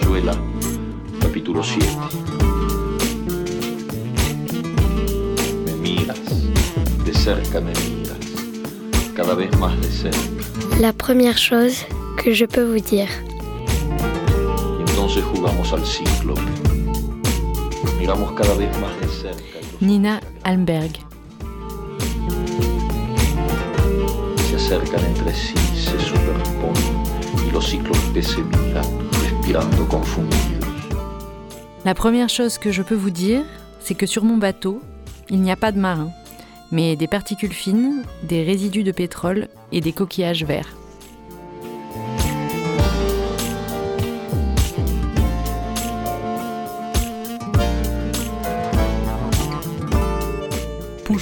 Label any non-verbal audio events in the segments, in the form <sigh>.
Cayuela, capítulo 7. Me miras, de cerca me miras, cada vez más de cerca. La première chose que je peux vous dire. Y entonces jugamos al ciclo. Miramos cada vez más de cerca. Nina Almberg. se acercan entre sí, se superponen y los ciclos que se miran, La première chose que je peux vous dire, c'est que sur mon bateau, il n'y a pas de marins, mais des particules fines, des résidus de pétrole et des coquillages verts.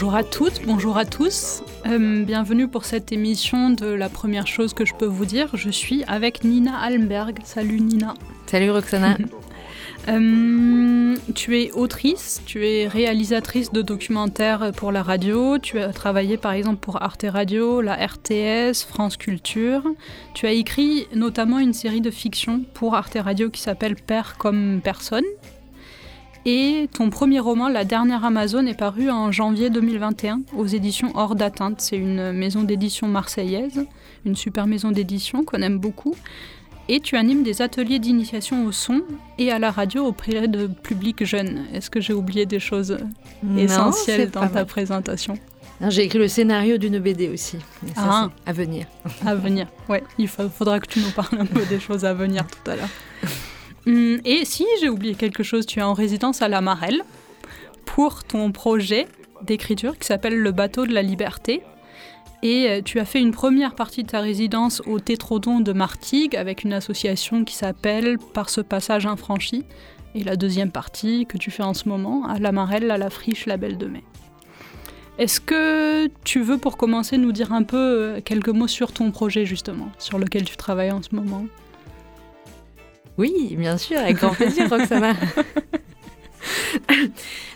Bonjour à toutes, bonjour à tous. Euh, bienvenue pour cette émission de la première chose que je peux vous dire. Je suis avec Nina Almberg. Salut Nina. Salut Roxana. <laughs> Euh, tu es autrice, tu es réalisatrice de documentaires pour la radio, tu as travaillé par exemple pour Arte Radio, la RTS, France Culture. Tu as écrit notamment une série de fiction pour Arte Radio qui s'appelle Père comme personne. Et ton premier roman, La dernière Amazone, est paru en janvier 2021 aux éditions Hors d'atteinte. C'est une maison d'édition marseillaise, une super maison d'édition qu'on aime beaucoup. Et tu animes des ateliers d'initiation au son et à la radio auprès de publics jeunes. Est-ce que j'ai oublié des choses Non, essentielles dans ta présentation? J'ai écrit le scénario d'une BD aussi. Ça, Ah. à venir. À venir, ouais. Il fa- faudra que tu nous parles un peu des choses à venir tout à l'heure. <laughs> Hum, Et si j'ai oublié quelque chose, tu es en résidence à la Marelle pour ton projet d'écriture qui s'appelle Le bateau de la liberté. Et euh, tu as fait une première partie de ta résidence au Tétrodon de Martigues avec une association qui s'appelle Par ce passage infranchi. Et la deuxième partie que tu fais en ce moment à la Marelle, à la Friche, la Belle de Mai. Est-ce que tu veux, pour commencer, nous dire un peu euh, quelques mots sur ton projet, justement, sur lequel tu travailles en ce moment? Oui, bien sûr, avec grand plaisir, Roxana. <laughs>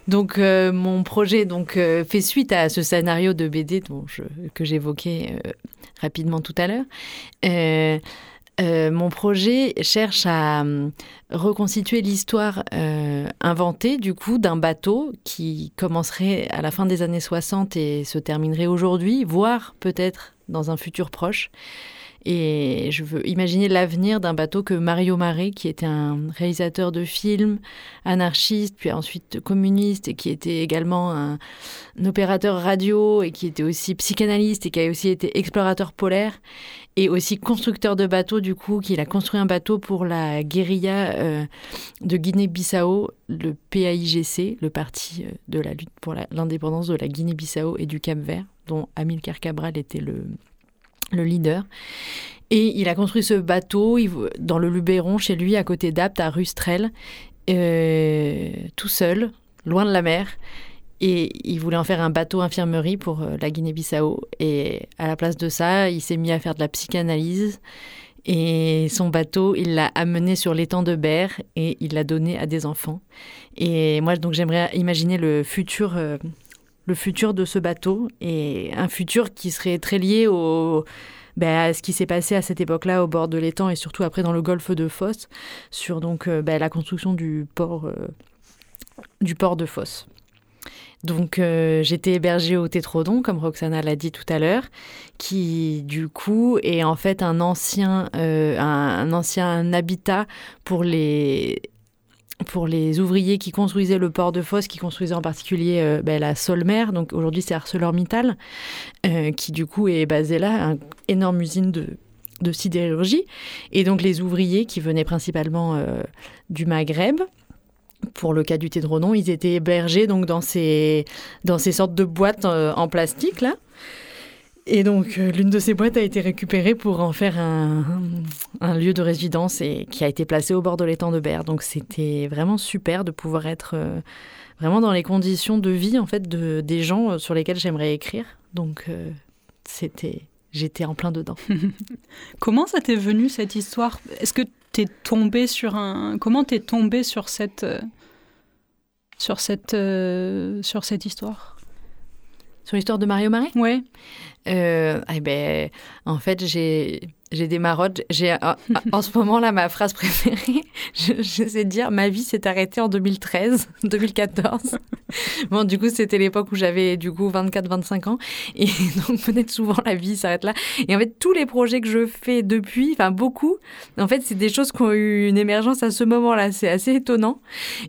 donc, euh, mon projet donc, euh, fait suite à ce scénario de BD dont je- que j'évoquais euh, rapidement tout à l'heure. Mon projet cherche à hum, reconstituer l'histoire inventée du coup d'un bateau qui commencerait à la fin des années 60 et se terminerait aujourd'hui, voire peut-être dans un futur proche. Et je veux imaginer l'avenir d'un bateau que Mario Marais, qui était un réalisateur de films, anarchiste, puis ensuite communiste, et qui était également un, opérateur radio, et qui était aussi psychanalyste, et qui a aussi été explorateur polaire, et aussi constructeur de bateaux, du coup, qu'il a construit un bateau pour la guérilla euh, de Guinée-Bissau, le PAIGC, le parti euh, de la lutte pour l'indépendance de la Guinée-Bissau et du Cap-Vert, dont Amilcar Cabral était le, le leader. Et il a construit ce bateau dans le Luberon, chez lui, à côté d'Apt, à Rustrel, euh, tout seul, loin de la mer. Et il voulait en faire un bateau infirmerie pour euh, la Guinée-Bissau. Et à la place de ça, il s'est mis à faire de la psychanalyse. Et son bateau, il l'a amené sur l'étang de Berre et il l'a donné à des enfants. Et moi, donc, j'aimerais imaginer le futur, euh, le futur de ce bateau et un futur qui serait très lié au, ben, à ce qui s'est passé à cette époque-là au bord de l'étang et surtout après dans le golfe de Fos sur donc euh, ben, la construction du port, euh, du port de Fos. Donc euh, j'étais hébergée au Tétrodon, comme Roxana l'a dit tout à l'heure, qui du coup est en fait un ancien, un ancien habitat pour les pour les ouvriers qui construisaient le port de Fos, qui construisaient en particulier euh, ben, la Solmer, donc aujourd'hui c'est ArcelorMittal, euh, qui du coup est basée là, une énorme usine de, sidérurgie. Et donc les ouvriers qui venaient principalement euh, du Maghreb, pour le cas du Tédronon, ils étaient hébergés donc dans ces, dans ces sortes de boîtes en plastique là. Et donc euh, l'une de ces boîtes a été récupérée pour en faire un, lieu de résidence et qui a été placé au bord de l'étang de Berre. Donc c'était vraiment super de pouvoir être euh, vraiment dans les conditions de vie en fait de, des gens euh, sur lesquels j'aimerais écrire. Donc c'était j'étais en plein dedans. <laughs> Comment ça t'est venu cette histoire? Est-ce que t'es tombé sur un Comment t'es tombé sur cette sur cette sur cette histoire? Sur l'histoire de Mario Marais? Ouais. Euh, eh ben, en fait, j'ai j'ai des marottes. J'ai en ce moment là ma phrase préférée. <laughs> Je, sais dire ma vie s'est arrêtée en 2013, 2014. <laughs> bon, du coup, c'était l'époque où j'avais du coup 24-25 ans et <laughs> donc peut-être souvent la vie s'arrête là. Et en fait, tous les projets que je fais depuis, enfin beaucoup, en fait, c'est des choses qui ont eu une émergence à ce moment-là. C'est assez étonnant.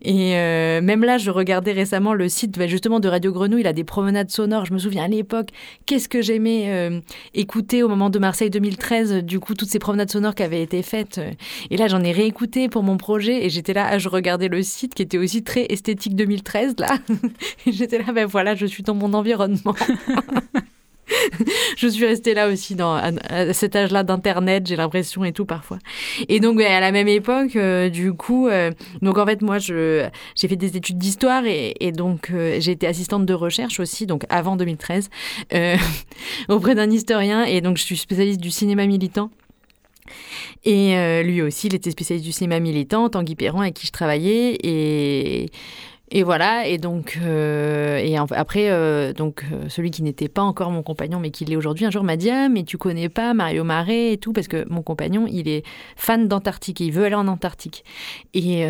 Et euh, même là, je regardais récemment le site bah, justement de Radio Grenouille. Il a des promenades sonores. Je me souviens à l'époque, qu'est-ce que j'aimais euh, écouter au moment de Marseille 2013 du coup toutes ces promenades sonores qui avaient été faites. Euh, et là, j'en ai réécouté pour mon projet et j'étais là, je regardais le site qui était aussi très esthétique 2013 là. <laughs> j'étais là, ben voilà, je suis dans mon environnement. <laughs> <laughs> je suis restée là aussi dans, à, cet âge-là d'internet, j'ai l'impression et tout parfois. Et donc à la même époque, euh, du coup, euh, donc en fait moi je j'ai fait des études d'histoire et, donc j'ai été assistante de recherche aussi, donc avant 2013, <laughs> auprès d'un historien et donc je suis spécialiste du cinéma militant. Et euh, lui aussi, il était spécialiste du cinéma militant, Tanguy Perron, avec qui je travaillais. Et, et voilà, et donc, euh, et après, euh, donc, celui qui n'était pas encore mon compagnon, mais qui l'est aujourd'hui, un jour m'a dit Ah, mais tu connais pas Mario Marais et tout, parce que mon compagnon, il est fan d'Antarctique et il veut aller en Antarctique. Et,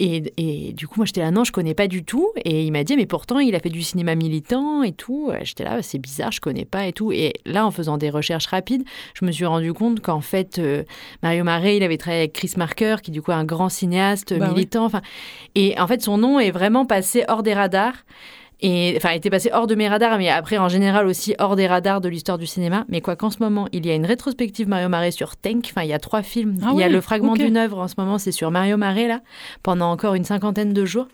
et, du coup, moi, j'étais là, non, je connais pas du tout. Et il m'a dit, mais pourtant, il a fait du cinéma militant et tout. J'étais là, c'est bizarre, je connais pas et tout. Et là, en faisant des recherches rapides, je me suis rendu compte qu'en fait, euh, Mario Marais, il avait travaillé avec Chris Marker, qui du coup est un grand cinéaste bah militant. Enfin, Et en fait, son nom est vraiment passé hors des radars et enfin était passé hors de mes radars, mais après en général aussi hors des radars de l'histoire du cinéma. Mais quoi qu'en ce moment, il y a une rétrospective Mario Marais sur Tank. Enfin, il y a trois films. Ah il y a le fragment d'une œuvre en ce moment, c'est sur Mario Marais là, pendant encore une cinquantaine de jours.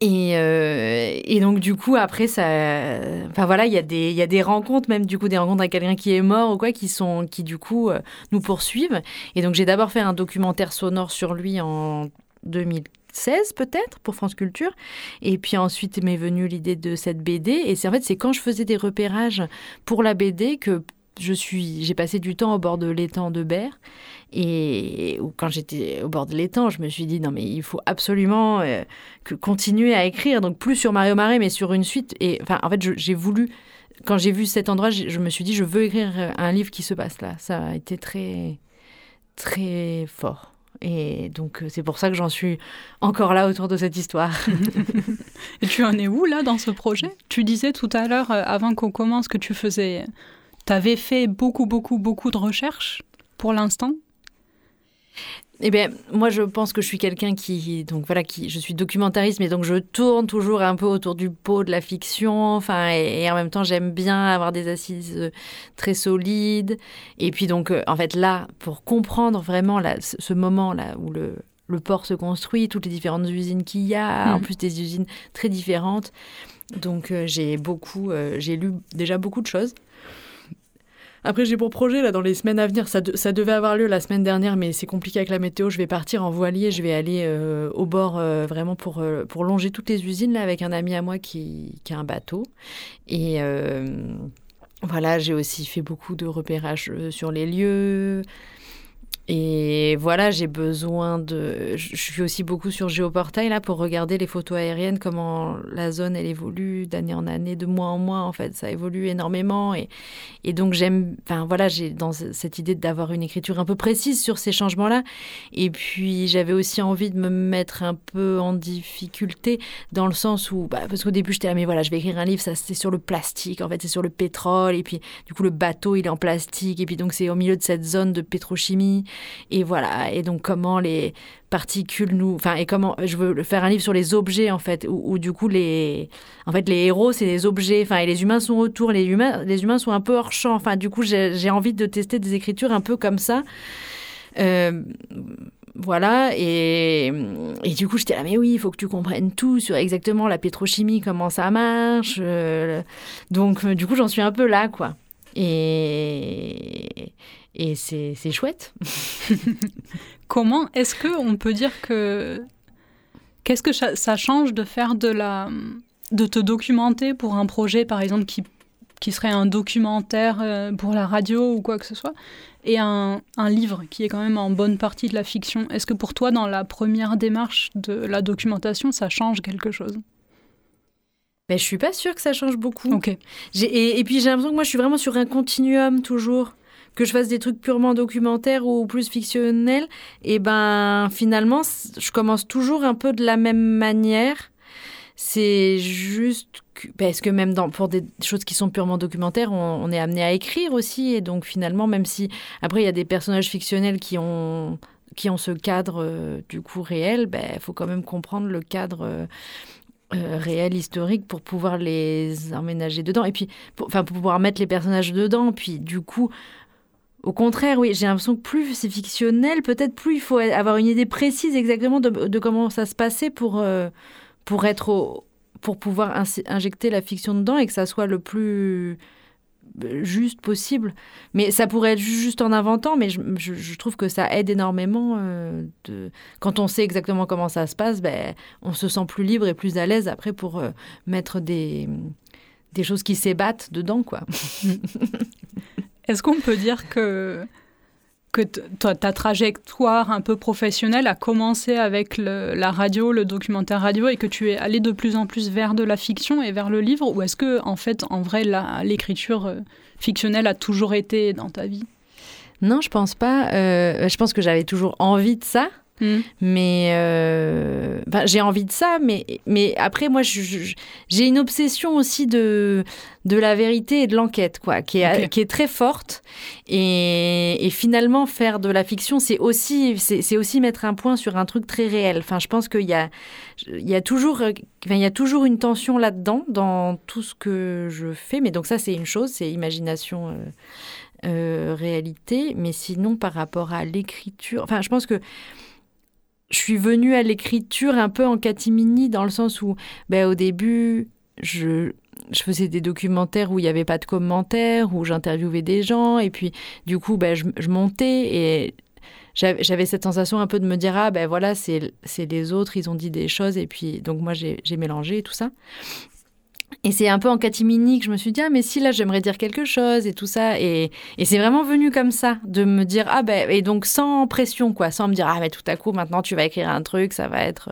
Et, euh, et, donc du coup après ça, enfin voilà, il y a des il y a des rencontres même du coup des rencontres avec quelqu'un qui est mort ou quoi qui sont qui du coup euh, nous poursuivent. Et donc j'ai d'abord fait un documentaire sonore sur lui en 2000 16 peut-être pour France Culture. Et puis ensuite m'est venue l'idée de cette BD. Et c'est en fait c'est quand je faisais des repérages pour la BD que je suis j'ai passé du temps au bord de l'étang de Berre. Et quand j'étais au bord de l'étang, je me suis dit non mais il faut absolument euh, que continuer à écrire. Donc plus sur Mario Marais mais sur une suite. Et enfin en fait j'ai voulu quand j'ai vu cet endroit, je me suis dit je veux écrire un livre qui se passe là. Ça a été très très fort. Et donc, euh, c'est pour ça que j'en suis encore là autour de cette histoire. <laughs> Et tu en es où là dans ce projet? Tu disais tout à l'heure, euh, avant qu'on commence, que tu faisais. Tu avais fait beaucoup, beaucoup, beaucoup de recherches pour l'instant? Eh bien, moi, je pense que je suis quelqu'un qui, donc voilà, qui, je suis documentariste, mais donc je tourne toujours un peu autour du pot de la fiction, enfin, et, en même temps, j'aime bien avoir des assises euh, très solides. Et puis donc, euh, en fait, là, pour comprendre vraiment là, ce moment-là où le, le port se construit, toutes les différentes usines qu'il y a, en mm. plus des usines très différentes. Donc, euh, j'ai beaucoup, j'ai lu déjà beaucoup de choses. Après, j'ai pour projet, là, dans les semaines à venir, ça, devait avoir lieu la semaine dernière, mais c'est compliqué avec la météo. Je vais partir en voilier, je vais aller euh, au bord euh, vraiment pour, euh, pour longer toutes les usines, là, avec un ami à moi qui, qui a un bateau. Et voilà, j'ai aussi fait beaucoup de repérages sur les lieux. Et voilà, j'ai besoin de. Je suis aussi beaucoup sur Géoportail là pour regarder les photos aériennes, comment la zone elle évolue d'année en année, de mois en mois en fait, ça évolue énormément. Et, et donc j'aime. Enfin voilà, j'ai dans cette idée d'avoir une écriture un peu précise sur ces changements-là. Et puis j'avais aussi envie de me mettre un peu en difficulté dans le sens où. Bah, parce qu'au début j'étais là, mais voilà, je vais écrire un livre, ça c'est sur le plastique, en fait c'est sur le pétrole. Et puis du coup le bateau il est en plastique. Et puis donc c'est au milieu de cette zone de pétrochimie. Et voilà. Et donc, comment les particules nous. Enfin, et comment. Je veux faire un livre sur les objets, en fait, où, du coup, les. En fait, les héros, c'est les objets. Enfin, et les humains sont autour. Les humains, les humains sont un peu hors champ. Enfin, du coup, j'ai envie de tester des écritures un peu comme ça. Euh, voilà, et, et, du coup, j'étais là, mais oui, il faut que tu comprennes tout sur exactement la pétrochimie, comment ça marche. Euh, donc, du coup, j'en suis un peu là, quoi. Et, et c'est chouette. <laughs> Comment est-ce qu'on peut dire que... Qu'est-ce que ça change de faire de la... de te documenter pour un projet, par exemple, qui, qui serait un documentaire euh, pour la radio ou quoi que ce soit, et un, un livre qui est quand même en bonne partie de la fiction? Est-ce que pour toi, dans la première démarche de la documentation, ça change quelque chose? Ben, je suis pas sûre que ça change beaucoup. Ok. Et, et, puis j'ai l'impression que moi je suis vraiment sur un continuum toujours. Que je fasse des trucs purement documentaires ou plus fictionnels, et ben finalement, je commence toujours un peu de la même manière. C'est juste parce que même pour des choses qui sont purement documentaires, on, est amené à écrire aussi. Et donc finalement, même si après il y a des personnages fictionnels qui ont qui ont ce cadre euh, du coup réel, il ben, faut quand même comprendre le cadre euh, euh, réel, historique, pour pouvoir les emménager dedans. Et puis, pour, enfin, pour pouvoir mettre les personnages dedans. Puis du coup, au contraire, oui, j'ai l'impression que plus c'est fictionnel, peut-être plus il faut avoir une idée précise exactement de, comment ça se passait pour pour être pour pouvoir injecter la fiction dedans et que ça soit le plus euh, juste possible. Mais ça pourrait être juste en inventant, mais je, trouve que ça aide énormément. Euh. Quand on sait exactement comment ça se passe, ben, on se sent plus libre et plus à l'aise après pour euh, mettre des, des choses qui s'ébattent dedans. quoi. <laughs> Est-ce qu'on peut dire que que ta trajectoire un peu professionnelle a commencé avec la radio, le documentaire radio, et que tu es allé de plus en plus vers de la fiction et vers le livre Ou est-ce que, en fait, en vrai, l'écriture euh, fictionnelle a toujours été dans ta vie? Non, je pense pas. Euh, je pense que j'avais toujours envie de ça. Mm. Mais euh, j'ai envie de ça, mais, mais après, moi, j'ai une obsession aussi de, de la vérité et de l'enquête, quoi, qui est, qui est très forte. Et, et, finalement, faire de la fiction, c'est aussi, c'est aussi mettre un point sur un truc très réel. Enfin, je pense qu'il y a, il y, a toujours, il y a toujours une tension là-dedans, dans tout ce que je fais. Mais donc, ça, c'est une chose, c'est imagination. Euh, euh, réalité, mais sinon par rapport à l'écriture, enfin je pense que je suis venue à l'écriture un peu en catimini, dans le sens où, ben, au début, je, faisais des documentaires où il n'y avait pas de commentaires, où j'interviewais des gens, et puis du coup, ben, je, je montais et j'avais cette sensation un peu de me dire ah ben voilà c'est les autres ils ont dit des choses et puis donc moi j'ai mélangé tout ça et c'est un peu en catimini que je me suis dit, ah, mais si là, j'aimerais dire quelque chose et tout ça. Et, et c'est vraiment venu comme ça, de me dire, ah, ben, et donc sans pression, quoi, sans me dire, ah, mais tout à coup, maintenant, tu vas écrire un truc, ça va être.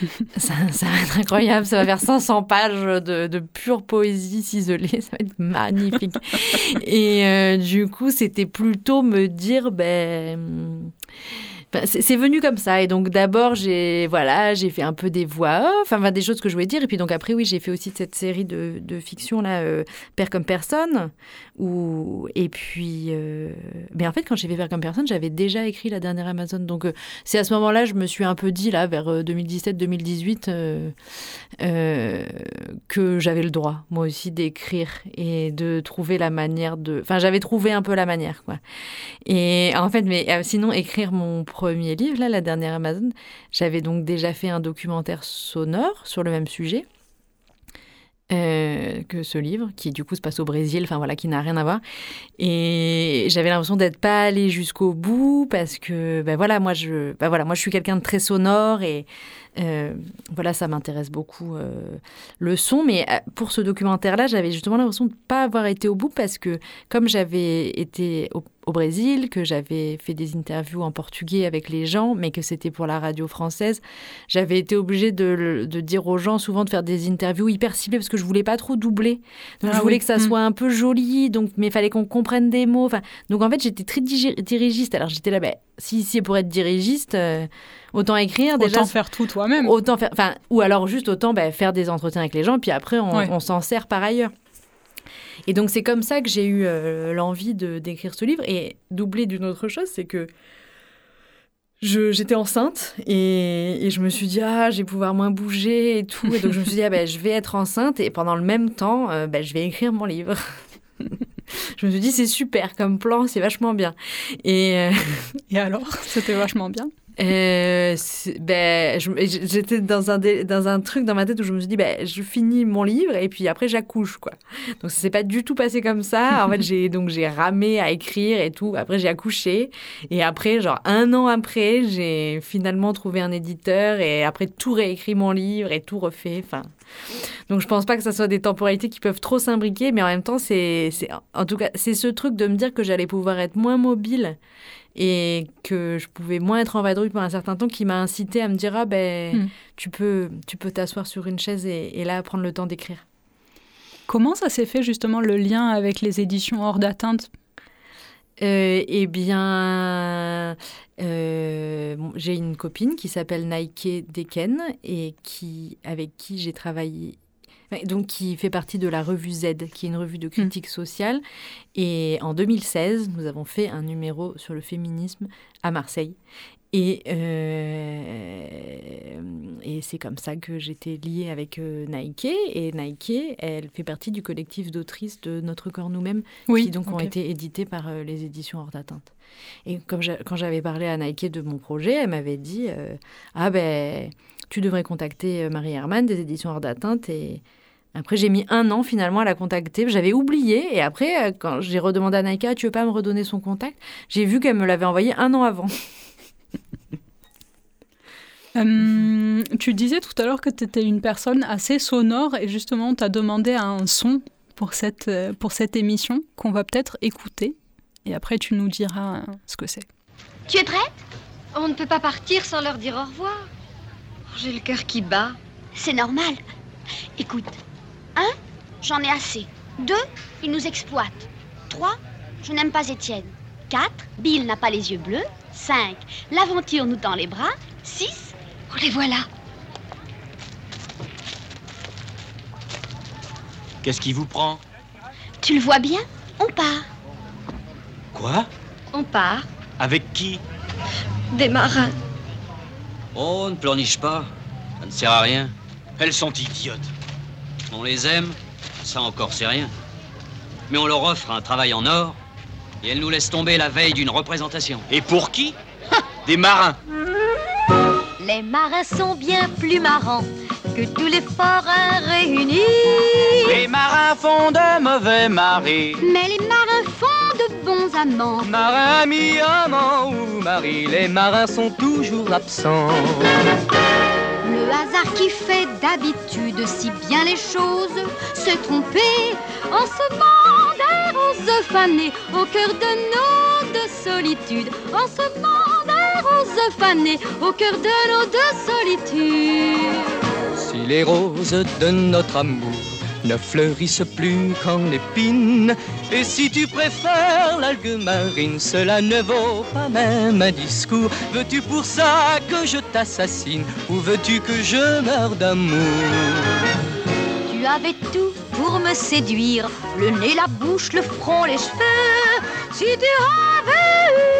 <laughs> ça, ça, va être incroyable, ça va faire 500 pages de, de pure poésie ciselée, <laughs> ça va être magnifique. et euh, du coup, c'était plutôt me dire, ben c'est venu comme ça. Et donc d'abord, j'ai voilà, j'ai fait un peu des voix enfin des choses que je voulais dire. Et puis donc après, oui, j'ai fait aussi cette série de, de fiction là, euh, Père comme personne. Où, et puis, euh, mais en fait, quand j'ai fait Père comme personne, j'avais déjà écrit la dernière Amazon. Donc euh, c'est à ce moment-là, je me suis un peu dit là, vers 2017-2018, que j'avais le droit, moi aussi, d'écrire et de trouver la manière de. Enfin, j'avais trouvé un peu la manière, quoi. Et en fait, mais sinon, écrire mon premier livre, là, la dernière Amazon, j'avais donc déjà fait un documentaire sonore sur le même sujet. Euh, que ce livre, qui du coup se passe au Brésil, enfin voilà, qui n'a rien à voir. Et j'avais l'impression d'être pas allée jusqu'au bout parce que, ben voilà, moi je, ben voilà, moi je suis quelqu'un de très sonore et euh, voilà, ça m'intéresse beaucoup euh, le son. Mais pour ce documentaire-là, j'avais justement l'impression de pas avoir été au bout parce que comme j'avais été au, Brésil, que j'avais fait des interviews en portugais avec les gens, mais que c'était pour la radio française, j'avais été obligée de, dire aux gens souvent de faire des interviews hyper ciblées parce que je voulais pas trop doubler. Donc je ah voulais que ça mm. soit un peu joli, donc mais il fallait qu'on comprenne des mots. Enfin, donc en fait, j'étais très dirigiste. Alors j'étais là, ben, si c'est pour être dirigiste, autant écrire déjà. Autant faire tout toi-même. Autant faire, enfin, ou alors juste autant bah, faire des entretiens avec les gens, puis après on, s'en sert par ailleurs. Et donc c'est comme ça que j'ai eu euh, l'envie de d'écrire ce livre. Et doubler d'une autre chose, c'est que j'étais enceinte et, et, je me suis dit ah je vais pouvoir moins bouger et tout. Et donc je me suis dit ah ben je vais être enceinte et pendant le même temps euh, ben, je vais écrire mon livre. <laughs> je me suis dit c'est super comme plan c'est vachement bien. Et euh, et alors? C'était vachement bien euh, ben, j'étais dans un, dans un truc dans ma tête où je me suis dit, ben, je finis mon livre et puis après j'accouche, quoi. Donc ça s'est pas du tout passé comme ça. En fait, j'ai <laughs> donc j'ai ramé à écrire et tout. Après, j'ai accouché et après, genre un an après, j'ai finalement trouvé un éditeur et après tout réécrit mon livre et tout refait. Enfin, donc je pense pas que ça soit des temporalités qui peuvent trop s'imbriquer, mais en même temps, c'est, en tout cas, c'est ce truc de me dire que j'allais pouvoir être moins mobile et que je pouvais moins être en vadrouille pendant un certain temps qui m'a incité à me dire ah ben hmm. tu peux tu peux t'asseoir sur une chaise et, là prendre le temps d'écrire. Comment ça s'est fait justement le lien avec les éditions hors d'atteinte? Euh, eh bien, euh, j'ai une copine qui s'appelle Nike Deken et qui, avec qui j'ai travaillé donc qui fait partie de la revue Z, qui est une revue de critique hmm. sociale. Et en 2016, nous avons fait un numéro sur le féminisme à Marseille. Et, euh, et c'est comme ça que j'étais liée avec euh, Nike. Et Nike, elle fait partie du collectif d'autrices de Notre Corps Nous-mêmes, qui donc ont été éditées par euh, les éditions Hors d'atteinte. Et comme quand j'avais parlé à Nike de mon projet, elle m'avait dit Ah ben, tu devrais contacter Marie Herman des éditions Hors d'atteinte. Et après, j'ai mis un an finalement à la contacter. J'avais oublié. Et après, quand j'ai redemandé à Nike Tu veux pas me redonner son contact? J'ai vu qu'elle me l'avait envoyé un an avant. Euh, tu disais tout à l'heure que tu étais une personne assez sonore et justement, tu as demandé un son pour cette, euh, pour cette émission qu'on va peut-être écouter. Et après, tu nous diras ce que c'est. Tu es prête? On ne peut pas partir sans leur dire au revoir. J'ai le cœur qui bat. C'est normal. Écoute, un, j'en ai assez. Deux, il nous exploite. Trois, je n'aime pas Étienne. Quatre, Bill n'a pas les yeux bleus. 5. L'aventure nous tend les bras. 6. Oh, les voilà. Qu'est-ce qui vous prend Tu le vois bien On part. Quoi On part. Avec qui Des marins. Oh, ne pleurniche pas. Ça ne sert à rien. Elles sont idiotes. On les aime, ça encore c'est rien. Mais on leur offre un travail en or et elle nous laisse tomber la veille d'une représentation. Et pour qui Des marins. Les marins sont bien plus marrants que tous les forains réunis. Les marins font de mauvais maris. Mais les marins font de bons amants. Marins, amis, amants ou maris, les marins sont toujours absents. Le hasard qui fait d'habitude si bien les choses se tromper en semant des roses fanées au cœur de nos deux solitudes. En semant des roses fanées au cœur de nos deux solitudes. Si les roses de notre amour ne fleurissent plus qu'en épines. Et si tu préfères l'algue marine, cela ne vaut pas même un discours. Veux-tu pour ça que je t'assassine ou veux-tu que je meure d'amour? Tu avais tout pour me séduire, le nez, la bouche, le front, les cheveux. Si tu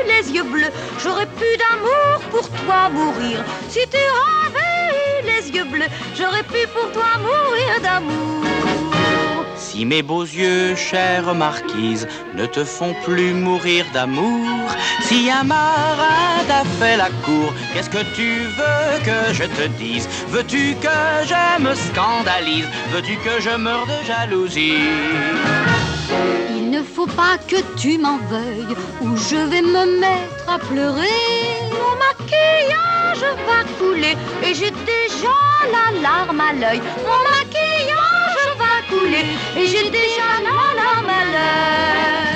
les yeux bleus, j'aurais pu d'amour pour toi mourir. Si tu avais eu les yeux bleus, j'aurais pu pour toi mourir d'amour. Si mes beaux yeux, chère marquise, ne te font plus mourir d'amour, si un marin t'a fait la cour, qu'est-ce que tu veux que je te dise? Veux-tu que je me scandalise? Veux-tu que je meure de jalousie? Faut pas que tu m'en veuilles, ou je vais me mettre à pleurer. Mon maquillage va couler, et j'ai déjà la larme à l'œil. Mon maquillage va couler, et j'ai déjà la larme à l'œil.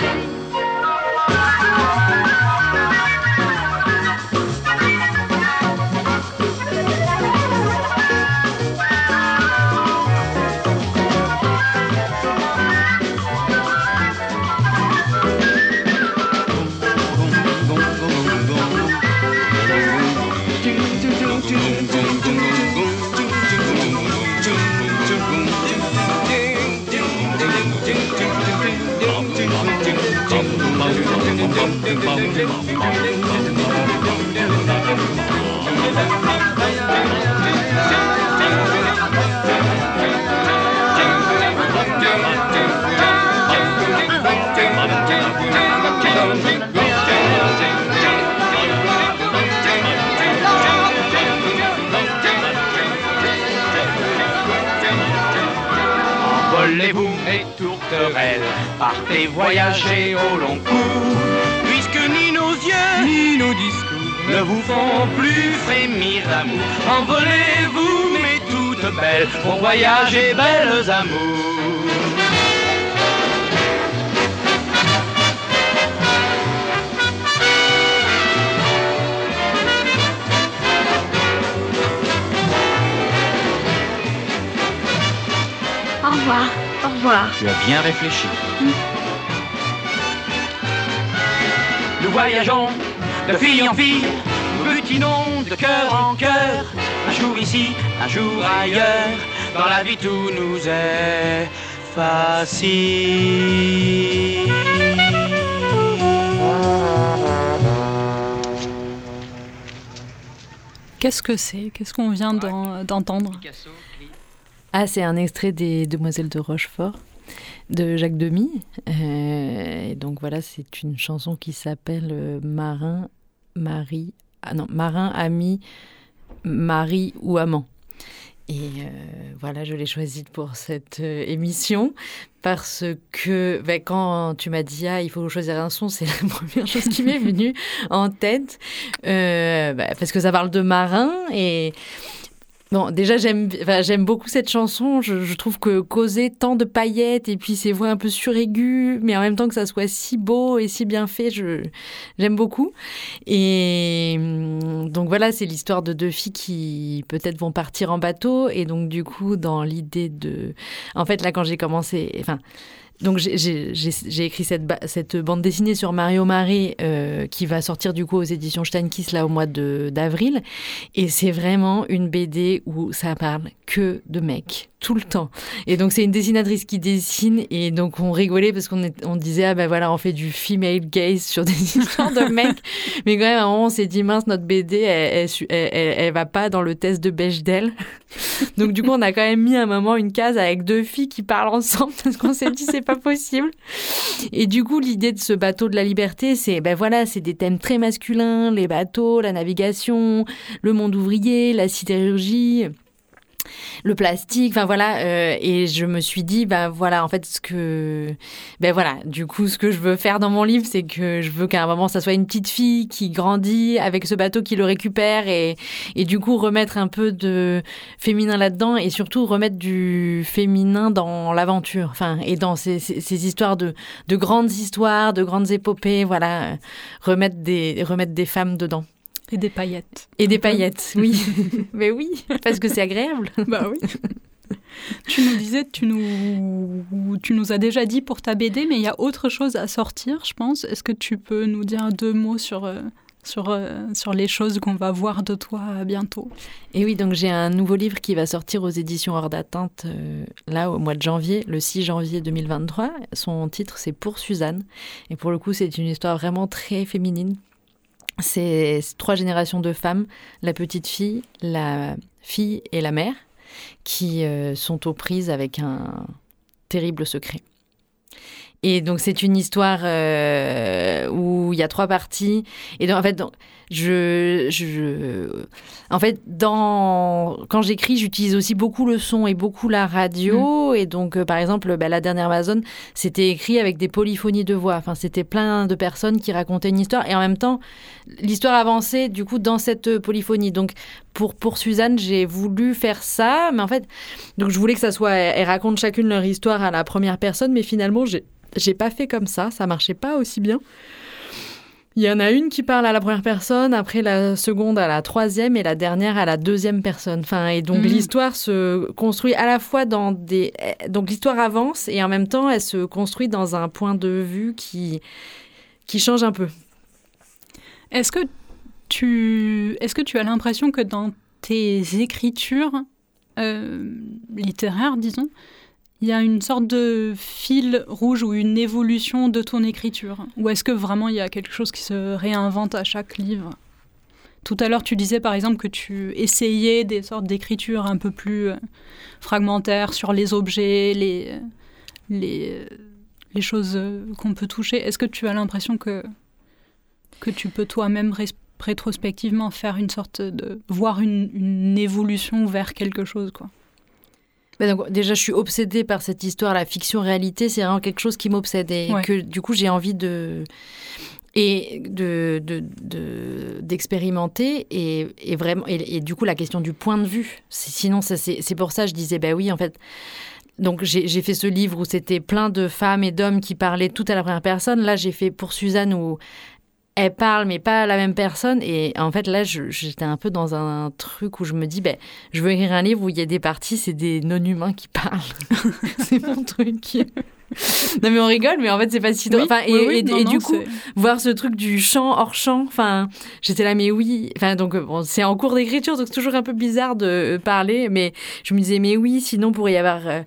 Discours ne vous font plus frémir d'amour. Envolez-vous, mes toutes belles, pour voyager, belles amours. Au revoir, au revoir. Tu as bien réfléchi. voyageons de fille en fille, nous butinons de cœur en cœur, un jour ici, un jour ailleurs, dans la vie tout nous est facile. Qu'est-ce que c'est? Qu'est-ce qu'on vient d'entendre? Ah, c'est un extrait des Demoiselles de Rochefort de Jacques Demy. Euh, et donc voilà, c'est une chanson qui s'appelle euh, Marin, Marie, ah non, Marin, ami, mari ou amant. Et euh, voilà, je l'ai choisie pour cette émission parce que ben, quand tu m'as dit ah il faut choisir un son, c'est <laughs> la première chose qui m'est venue en tête ben, parce que ça parle de marin et Bon, déjà, j'aime j'aime beaucoup cette chanson. Je, trouve que causer tant de paillettes et puis ces voix un peu suraiguës, mais en même temps que ça soit si beau et si bien fait, j'aime beaucoup. Et hum, donc voilà, c'est l'histoire de deux filles qui peut-être vont partir en bateau. Et donc, du coup, dans l'idée de. En fait, là, quand j'ai commencé. Enfin donc j'ai écrit cette, cette, bande dessinée sur Mario Marie euh, qui va sortir du coup aux éditions Steinkiss là au mois d'avril. Et c'est vraiment une BD où ça parle que de mecs tout le temps. Et donc c'est une dessinatrice qui dessine et donc on rigolait parce qu'on on disait ah ben voilà on fait du female gaze sur des <laughs> histoires de mecs. Mais quand même on s'est dit mince notre BD elle, elle, elle, va pas dans le test de Bechdel. <laughs> donc du coup on a quand même mis un moment une case avec deux filles qui parlent ensemble <laughs> parce qu'on s'est dit c'est pas possible. Et du coup, l'idée de ce bateau de la liberté, c'est ben voilà, c'est des thèmes très masculins, les bateaux, la navigation, le monde ouvrier, la sidérurgie le plastique, enfin voilà. Euh, et je me suis dit, ben voilà, en fait, ce que, ben voilà, du coup, ce que je veux faire dans mon livre, c'est que je veux qu'à un moment, ça soit une petite fille qui grandit avec ce bateau qui le récupère et, et du coup remettre un peu de féminin là-dedans et surtout remettre du féminin dans l'aventure, enfin, et dans ces, ces, histoires de, de grandes histoires, de grandes épopées, voilà, remettre des, remettre des femmes dedans. Et des paillettes. Et des paillettes, oui. <laughs> Mais oui, parce que c'est agréable. <laughs> Bah oui. Tu nous disais, tu nous, tu nous as déjà dit pour ta BD, mais il y a autre chose à sortir, je pense. Est-ce que tu peux nous dire deux mots sur, euh, sur, euh, sur les choses qu'on va voir de toi bientôt? Et oui, donc j'ai un nouveau livre qui va sortir aux éditions Hors d'atteinte, euh, là, au mois de janvier, le 6 janvier 2023. Son titre, c'est Pour Suzanne. Et pour le coup, c'est une histoire vraiment très féminine c'est trois générations de femmes, la petite fille, la fille et la mère, qui euh, sont aux prises avec un terrible secret. Et donc c'est une histoire euh, où il y a trois parties. Et donc, en fait, je, je, en fait, dans, quand j'écris, j'utilise aussi beaucoup le son et beaucoup la radio. Mm. Et donc, euh, par exemple, bah, la dernière Amazon, c'était écrit avec des polyphonies de voix. Enfin, c'était plein de personnes qui racontaient une histoire. Et en même temps, l'histoire avançait du coup dans cette polyphonie. Donc, pour, pour Suzanne, j'ai voulu faire ça. Mais en fait, donc je voulais que ça soit, elles racontent chacune leur histoire à la première personne. Mais finalement, j'ai j'ai pas fait comme ça, ça marchait pas aussi bien. Il y en a une qui parle à la première personne, après la seconde à la troisième et la dernière à la deuxième personne. Enfin, et donc mhm. l'histoire se construit à la fois dans des. Donc l'histoire avance et en même temps elle se construit dans un point de vue qui, qui change un peu. Est-ce que tu, est-ce que tu as l'impression que dans tes écritures euh, littéraires, disons, il y a une sorte de fil rouge ou une évolution de ton écriture Ou est-ce que vraiment il y a quelque chose qui se réinvente à chaque livre? Tout à l'heure, tu disais par exemple que tu essayais des sortes d'écriture un peu plus euh, fragmentaires sur les objets, les, les choses euh, qu'on peut toucher. Est-ce que tu as l'impression que, tu peux toi-même rétrospectivement faire une sorte de. voir une, évolution vers quelque chose donc, déjà, je suis obsédée par cette histoire, la fiction-réalité, c'est vraiment quelque chose qui m'obsède et que du coup, j'ai envie de et de, d'expérimenter et, et, vraiment et, du coup la question du point de vue. Sinon ça c'est pour ça je disais bah oui en fait donc j'ai fait ce livre où c'était plein de femmes et d'hommes qui parlaient tout à la première personne. Là j'ai fait pour Suzanne où elle parle, mais pas la même personne. Et en fait, là, j'étais un peu dans un truc où je me dis, ben, je veux écrire un livre où il y a des parties, c'est des non-humains qui parlent. <laughs> c'est mon truc. non mais on rigole, mais en fait c'est pas si drôle. Oui, Enfin, et, oui, oui, et- non, et non, du coup, voir ce truc du chant hors chant, enfin, j'étais là, mais oui. Enfin, donc bon, c'est en cours d'écriture, donc c'est toujours un peu bizarre de euh, parler, mais je me disais, mais oui, sinon pourrait y avoir euh,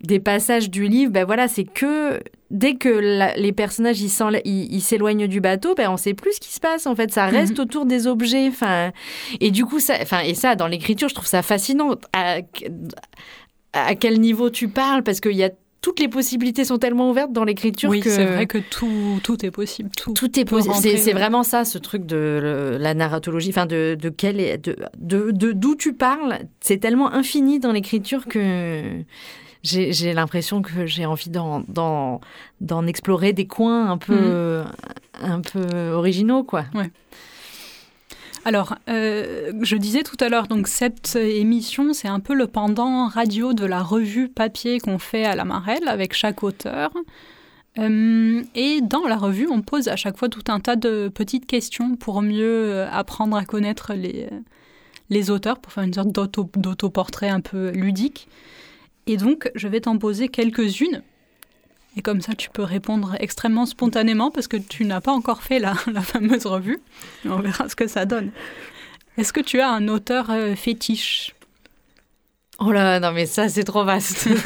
des passages du livre, ben voilà, c'est que dès que la- les personnages ils s'éloignent du bateau, ben on sait plus ce qui se passe en fait, ça reste autour des objets, enfin, et du coup ça, enfin, et ça dans l'écriture, je trouve ça fascinant. À, à quel niveau tu parles, parce qu'il y a toutes les possibilités sont tellement ouvertes dans l'écriture Oui, que c'est vrai que tout, tout est possible. Tout. tout est possible. C'est ouais. vraiment ça, ce truc de le- la narratologie, enfin de, de quel est- de- d'où tu parles. C'est tellement infini dans l'écriture que j'ai l'impression que j'ai envie d'en explorer des coins un peu un peu originaux quoi. Alors, euh, je disais tout à l'heure, donc cette émission, c'est un peu le pendant radio de la revue papier qu'on fait à la Marelle avec chaque auteur. Euh, et dans la revue, on pose à chaque fois tout un tas de petites questions pour mieux euh, apprendre à connaître les, les auteurs, pour faire une sorte d'auto- d'autoportrait un peu ludique. Et donc, je vais t'en poser quelques-unes. Et comme ça, tu peux répondre extrêmement spontanément parce que tu n'as pas encore fait la, <laughs> fameuse revue. On verra ce que ça donne. Est-ce que tu as un auteur euh, fétiche? Oh là, non mais ça c'est trop vaste. <laughs>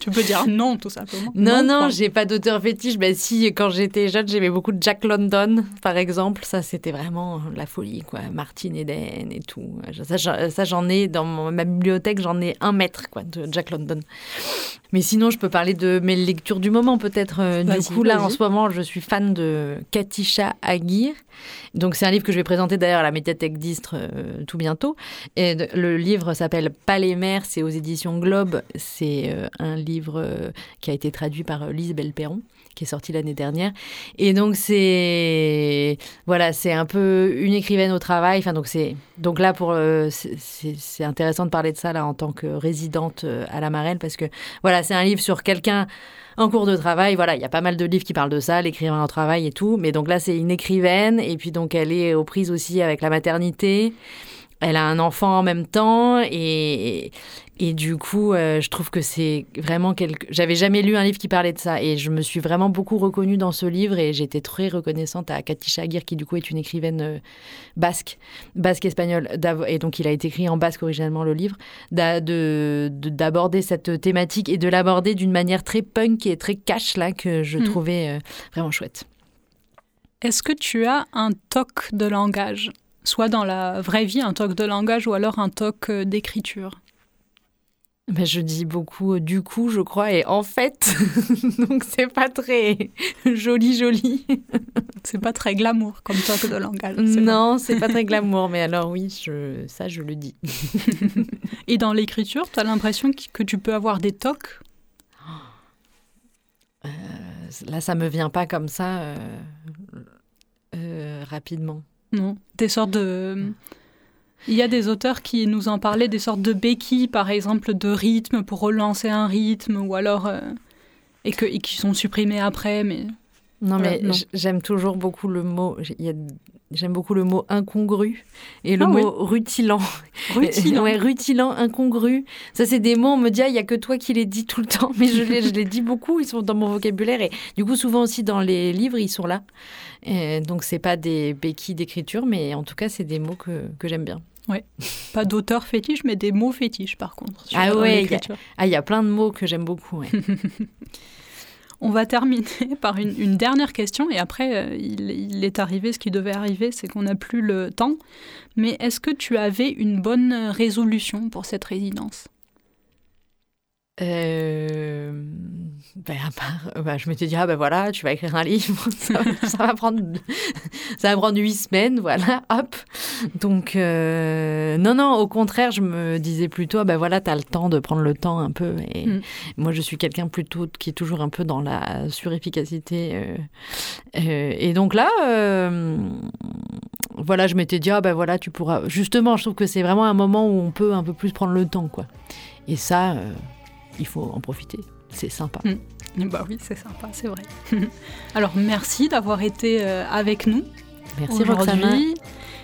Tu peux dire non, tout simplement. non non, quoi. j'ai pas d'auteur fétiche. Ben si, quand j'étais jeune, j'aimais beaucoup Jack London par exemple. Ça c'était vraiment la folie quoi. Martin Eden et tout. Ça, j'en- ai dans mon- ma bibliothèque, j'en ai un mètre quoi de Jack London. Mais sinon, je peux parler de mes lectures du moment peut-être. Euh, Du coup, là, en ce moment, je suis fan de Katisha Aguirre. Donc, c'est un livre que je vais présenter d'ailleurs à la médiathèque d'Istres euh, tout bientôt. Et le livre s'appelle Pas les mers, c'est aux éditions Globe. C'est euh, un livre euh, qui a été traduit par euh, Lise Belperron, qui est sorti l'année dernière. Et donc, c'est voilà, c'est un peu une écrivaine au travail. Enfin, donc, c'est donc là, pour c'est- intéressant de parler de ça là en tant que résidente à la Marelle parce que voilà, c'est un livre sur quelqu'un en cours de travail. Voilà, il y a pas mal de livres qui parlent de ça, l'écrivain au travail et tout. Mais donc là, c'est une écrivaine et puis donc elle est aux prises aussi avec la maternité. Elle a un enfant en même temps et, et du coup, euh, je trouve que c'est vraiment quelque. J'avais jamais lu un livre qui parlait de ça et je me suis vraiment beaucoup reconnue dans ce livre et j'étais très reconnaissante à Katisha Aguirre qui du coup est une écrivaine euh, basque, basque espagnole et donc il a été écrit en basque originalement le livre d'a- de de- d'aborder cette thématique et de l'aborder d'une manière très punk et très cash là que je Mm. trouvais euh, vraiment chouette. Est-ce que tu as un toc de langage? Soit dans la vraie vie, un toc de langage, ou alors un toc euh, d'écriture Ben, je dis beaucoup euh, du coup, je crois, et en fait, <laughs> donc c'est pas très <laughs> joli, joli. <laughs> C'est pas très glamour comme toc de langage. Non, c'est pas très glamour, mais alors oui, je, ça je le dis. Et dans l'écriture, tu as l'impression que tu peux avoir des tocs? Là, ça me vient pas comme ça euh, euh, rapidement. Non. Des sortes de. Il y a des auteurs qui nous en parlaient, des sortes de béquilles, par exemple, de rythme pour relancer un rythme, ou alors. euh, et, que, et qui sont supprimés après, mais. Non, Voilà, mais j'aime toujours beaucoup le mot. J'aime beaucoup le mot incongru et le Ah oui. mot rutilant. <laughs> Rutilant. <laughs> Ouais, rutilant, incongru. Ça, c'est des mots, on me dit, ah, il y a que toi qui les dis tout le <laughs> temps, mais je les, je les dis beaucoup, ils sont dans mon vocabulaire. Et du coup, souvent aussi dans les livres, ils sont là. Et donc, c'est pas des béquilles d'écriture, mais en tout cas, c'est des mots que, que j'aime bien. Pas d'auteur fétiche, mais des mots fétiches, par contre. Ah ouais. Ah, il y a plein de mots que j'aime beaucoup. ouais. On va terminer <laughs> par une, dernière question et après, euh, il, il est arrivé ce qui devait arriver, c'est qu'on n'a plus le temps. Mais est-ce que tu avais une bonne résolution pour cette résidence? Euh, ben, à part, ben, je m'étais dit, ah ben voilà, tu vas écrire un livre, <laughs> ça, va- ça va prendre, ça va prendre huit semaines, voilà, hop. Donc, euh, non, non, au contraire, je me disais plutôt, ah ben voilà, t'as le temps de prendre le temps un peu. Et Mm. moi, je suis quelqu'un plutôt qui est toujours un peu dans la surefficacité. euh, euh, et donc là, voilà, je m'étais dit, ah ben voilà, tu pourras. Justement, je trouve que c'est vraiment un moment où on peut un peu plus prendre le temps, quoi. Et ça, il faut en profiter. C'est sympa. Bah oui, c'est sympa, c'est vrai. <laughs> Alors merci d'avoir été euh, avec nous Merci Roxana.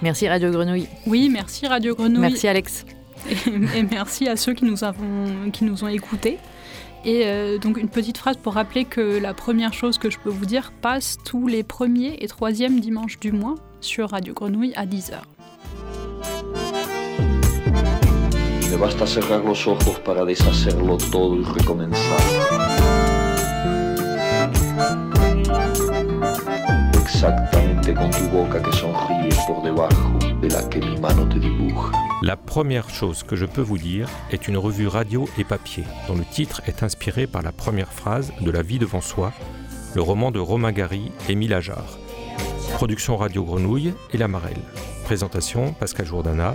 Merci Radio Grenouille. Oui, merci Radio Grenouille. Merci Alex. <laughs> Et, et merci à ceux qui nous, avons, qui nous ont écoutés. Et euh, donc une petite phrase pour rappeler que la première chose que je peux vous dire passe tous les premiers et troisièmes dimanches du mois sur Radio Grenouille à 10h. Me basta los ojos para deshacerlo todo y. Exactamente con tu boca que por debajo de la que mi mano te. La première chose que je peux vous dire est une revue radio et papier, dont le titre est inspiré par la première phrase de La vie devant soi, le roman de Romain Gary et Émile Ajar. Production Radio Grenouille et La Marelle. Présentation Pascal Jourdana,